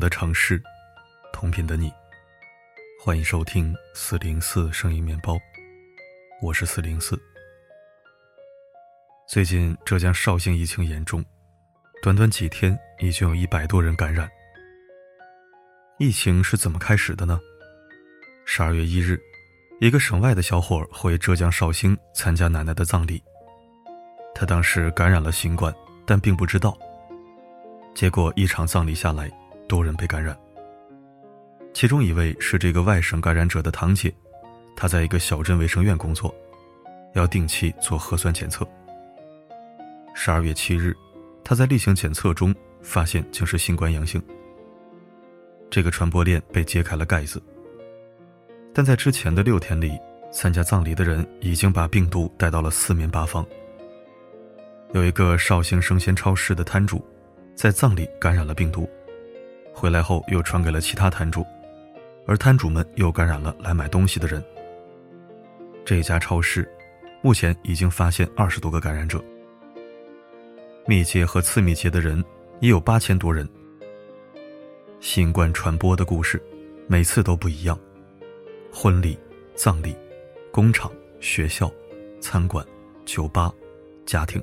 的城市，同频的你，欢迎收听四零四声音面包，我是四零四。最近浙江绍兴疫情严重，短短几天已经有一百多人感染。疫情是怎么开始的呢？十二月一日，一个省外的小伙回浙江绍兴参加奶奶的葬礼，他当时感染了新冠，但并不知道。结果一场葬礼下来，多人被感染。其中一位是这个外省感染者的堂姐，她在一个小镇卫生院工作，要定期做核酸检测。十二月七日，她在例行检测中发现竟是新冠阳性。这个传播链被揭开了盖子。但在之前的六天里，参加葬礼的人已经把病毒带到了四面八方。有一个绍兴生鲜超市的摊主。在葬礼感染了病毒，回来后又传给了其他摊主，而摊主们又感染了来买东西的人。这家超市目前已经发现二十多个感染者，密接和次密接的人也有八千多人。新冠传播的故事每次都不一样，婚礼、葬礼、工厂、学校、餐馆、酒吧、家庭。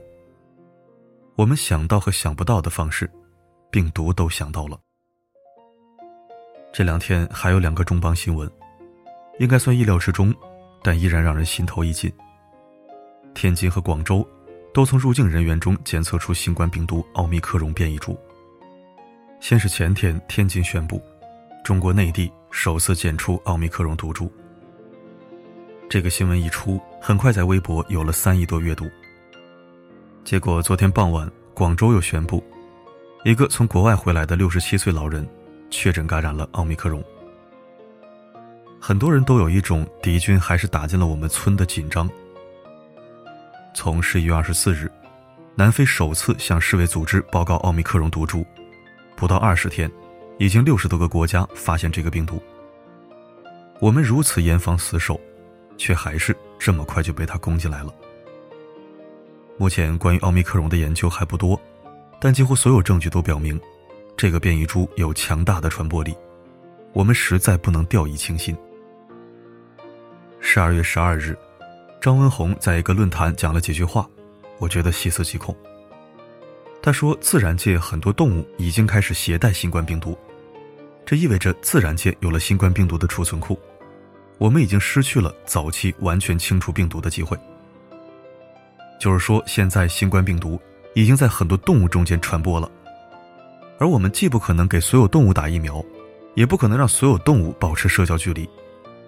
我们想到和想不到的方式，病毒都想到了。这两天还有两个重磅新闻，应该算意料之中，但依然让人心头一紧。天津和广州都从入境人员中检测出新冠病毒奥密克戎变异株。先是前天，天津宣布，中国内地首次检出奥密克戎毒株。这个新闻一出，很快在微博有了三亿多阅读。结果昨天傍晚，广州又宣布，一个从国外回来的六十七岁老人确诊感染了奥密克戎。很多人都有一种敌军还是打进了我们村的紧张。从十一月二十四日，南非首次向世卫组织报告奥密克戎毒株，不到二十天，已经六十多个国家发现这个病毒。我们如此严防死守，却还是这么快就被他攻进来了。目前关于奥密克戎的研究还不多，但几乎所有证据都表明，这个变异株有强大的传播力。我们实在不能掉以轻心。十二月十二日，张文宏在一个论坛讲了几句话，我觉得细思极恐。他说，自然界很多动物已经开始携带新冠病毒，这意味着自然界有了新冠病毒的储存库，我们已经失去了早期完全清除病毒的机会。就是说，现在新冠病毒已经在很多动物中间传播了，而我们既不可能给所有动物打疫苗，也不可能让所有动物保持社交距离，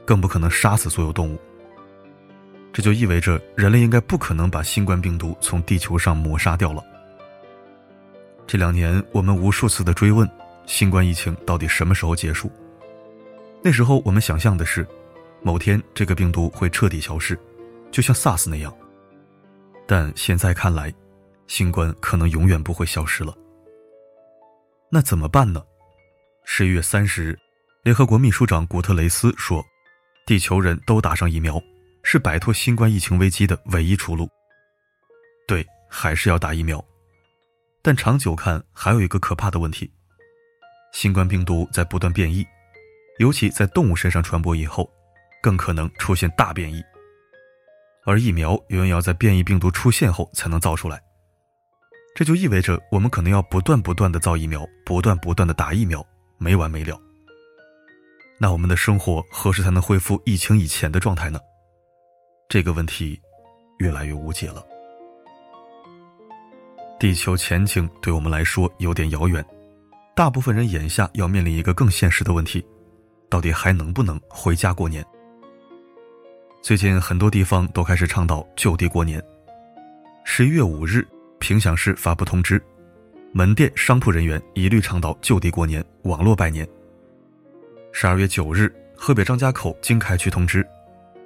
更不可能杀死所有动物。这就意味着人类应该不可能把新冠病毒从地球上抹杀掉了。这两年，我们无数次的追问新冠疫情到底什么时候结束，那时候我们想象的是，某天这个病毒会彻底消失，就像 SARS 那样。但现在看来，新冠可能永远不会消失了。那怎么办呢？十一月三十日，联合国秘书长古特雷斯说：“地球人都打上疫苗，是摆脱新冠疫情危机的唯一出路。”对，还是要打疫苗。但长久看，还有一个可怕的问题：新冠病毒在不断变异，尤其在动物身上传播以后，更可能出现大变异。而疫苗永远要在变异病毒出现后才能造出来，这就意味着我们可能要不断不断的造疫苗，不断不断的打疫苗，没完没了。那我们的生活何时才能恢复疫情以前的状态呢？这个问题越来越无解了。地球前景对我们来说有点遥远，大部分人眼下要面临一个更现实的问题：到底还能不能回家过年？最近很多地方都开始倡导就地过年。十一月五日，平乡市发布通知，门店、商铺人员一律倡导就地过年，网络拜年。十二月九日，河北张家口经开区通知，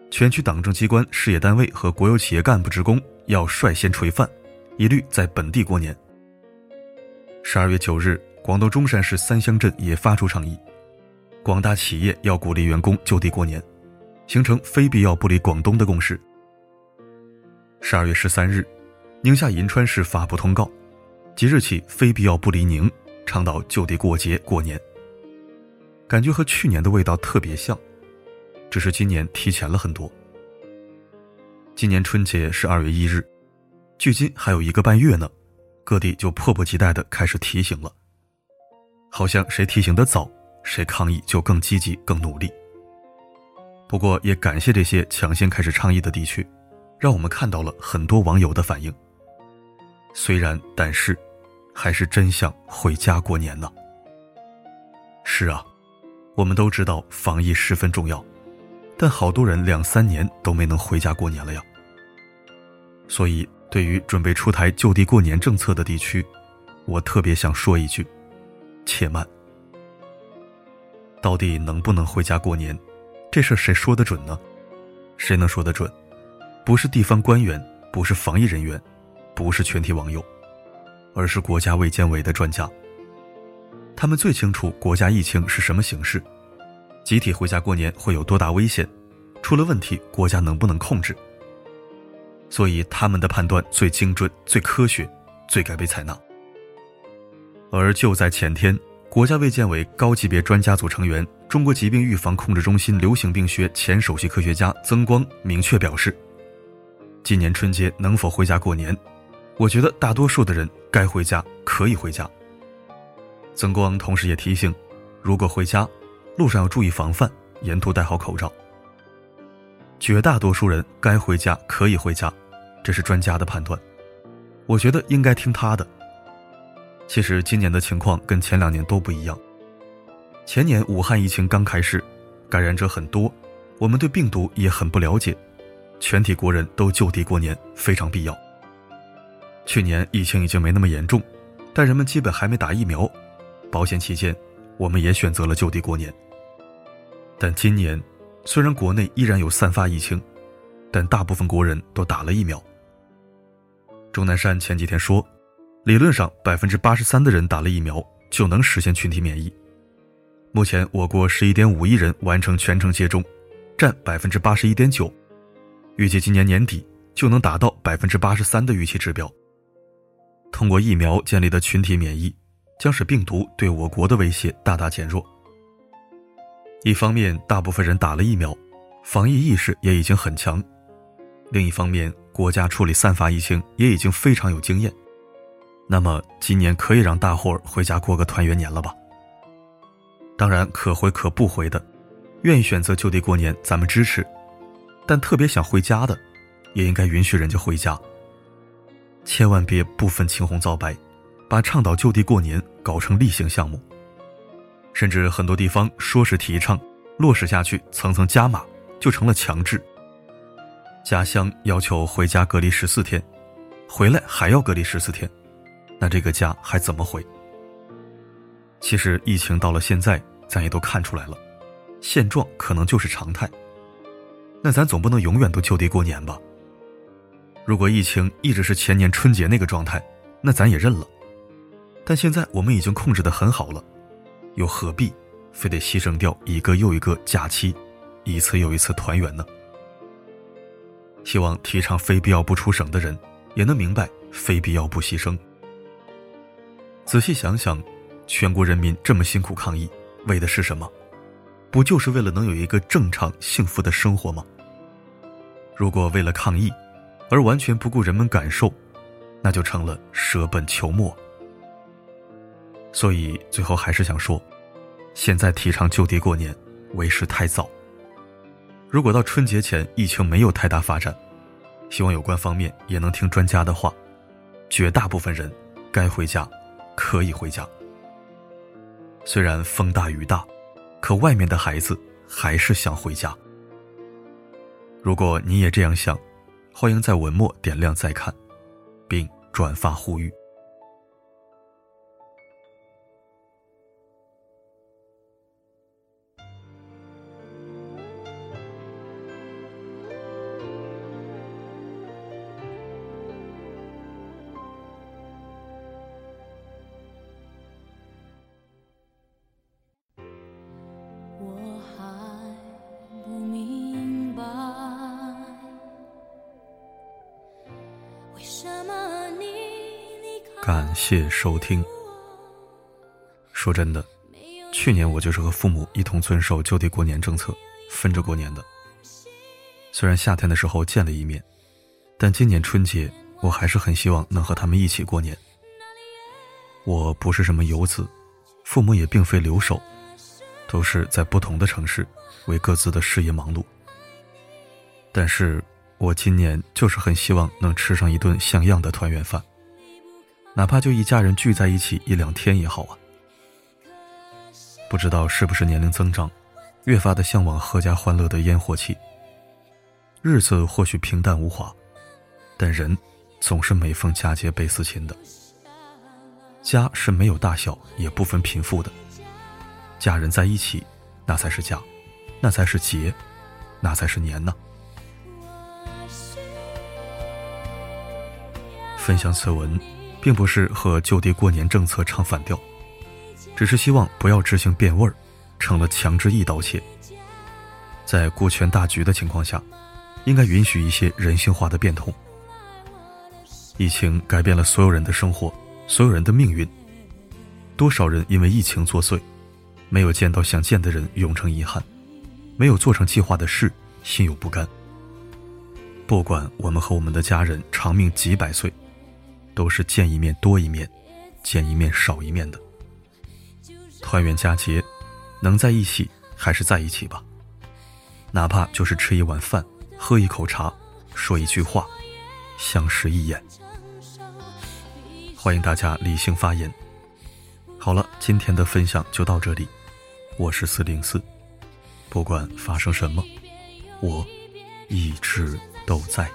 全区党政机关、事业单位和国有企业干部职工要率先垂范，一律在本地过年。十二月九日，广东中山市三乡镇也发出倡议，广大企业要鼓励员工就地过年。形成非必要不离广东的共识。十二月十三日，宁夏银川市发布通告，即日起非必要不离宁，倡导就地过节过年，感觉和去年的味道特别像，只是今年提前了很多。今年春节是二月一日，距今还有一个半月呢，各地就迫不及待的开始提醒了。好像谁提醒的早，谁抗议就更积极、更努力。不过也感谢这些抢先开始倡议的地区，让我们看到了很多网友的反应。虽然，但是，还是真想回家过年呢。是啊，我们都知道防疫十分重要，但好多人两三年都没能回家过年了呀。所以，对于准备出台就地过年政策的地区，我特别想说一句。且慢，到底能不能回家过年？这事谁说得准呢？谁能说得准？不是地方官员，不是防疫人员，不是全体网友，而是国家卫健委的专家。他们最清楚国家疫情是什么形势，集体回家过年会有多大危险，出了问题国家能不能控制？所以他们的判断最精准、最科学，最该被采纳。而就在前天，国家卫健委高级别专家组成员、中国疾病预防控制中心流行病学前首席科学家曾光明确表示，今年春节能否回家过年？我觉得大多数的人该回家，可以回家。曾光同时也提醒，如果回家，路上要注意防范，沿途戴好口罩。绝大多数人该回家，可以回家，这是专家的判断，我觉得应该听他的。其实今年的情况跟前两年都不一样。前年武汉疫情刚开始，感染者很多，我们对病毒也很不了解，全体国人都就地过年非常必要。去年疫情已经没那么严重，但人们基本还没打疫苗，保险起见，我们也选择了就地过年。但今年，虽然国内依然有散发疫情，但大部分国人都打了疫苗。钟南山前几天说。理论上，百分之八十三的人打了疫苗就能实现群体免疫。目前，我国十一点五亿人完成全程接种，占百分之八十一点九。预计今年年底就能达到百分之八十三的预期指标。通过疫苗建立的群体免疫，将使病毒对我国的威胁大大减弱。一方面，大部分人打了疫苗，防疫意识也已经很强；另一方面，国家处理散发疫情也已经非常有经验。那么今年可以让大伙儿回家过个团圆年了吧？当然可回可不回的，愿意选择就地过年，咱们支持。但特别想回家的，也应该允许人家回家。千万别不分青红皂白，把倡导就地过年搞成例行项目。甚至很多地方说是提倡，落实下去层层加码，就成了强制。家乡要求回家隔离十四天，回来还要隔离十四天。那这个家还怎么回？其实疫情到了现在，咱也都看出来了，现状可能就是常态。那咱总不能永远都就地过年吧？如果疫情一直是前年春节那个状态，那咱也认了。但现在我们已经控制的很好了，又何必非得牺牲掉一个又一个假期，一次又一次团圆呢？希望提倡非必要不出省的人，也能明白非必要不牺牲。仔细想想，全国人民这么辛苦抗疫，为的是什么？不就是为了能有一个正常幸福的生活吗？如果为了抗疫，而完全不顾人们感受，那就成了舍本求末。所以最后还是想说，现在提倡就地过年，为时太早。如果到春节前疫情没有太大发展，希望有关方面也能听专家的话，绝大部分人该回家。可以回家。虽然风大雨大，可外面的孩子还是想回家。如果你也这样想，欢迎在文末点亮再看，并转发呼吁。感谢收听。说真的，去年我就是和父母一同遵守就地过年政策，分着过年的。虽然夏天的时候见了一面，但今年春节我还是很希望能和他们一起过年。我不是什么游子，父母也并非留守，都是在不同的城市为各自的事业忙碌。但是我今年就是很希望能吃上一顿像样的团圆饭，哪怕就一家人聚在一起一两天也好啊。不知道是不是年龄增长，越发的向往阖家欢乐的烟火气。日子或许平淡无华，但人总是每逢佳节倍思亲的。家是没有大小，也不分贫富的。家人在一起，那才是家，那才是节，那才是年呢。分享此文，并不是和就地过年政策唱反调，只是希望不要执行变味儿，成了强制一刀切。在顾全大局的情况下。应该允许一些人性化的变通。疫情改变了所有人的生活，所有人的命运。多少人因为疫情作祟，没有见到想见的人，永成遗憾；没有做成计划的事，心有不甘。不管我们和我们的家人长命几百岁，都是见一面多一面，见一面少一面的。团圆佳节，能在一起还是在一起吧，哪怕就是吃一碗饭。喝一口茶，说一句话，相视一眼。欢迎大家理性发言。好了，今天的分享就到这里。我是四零四，不管发生什么，我一直都在。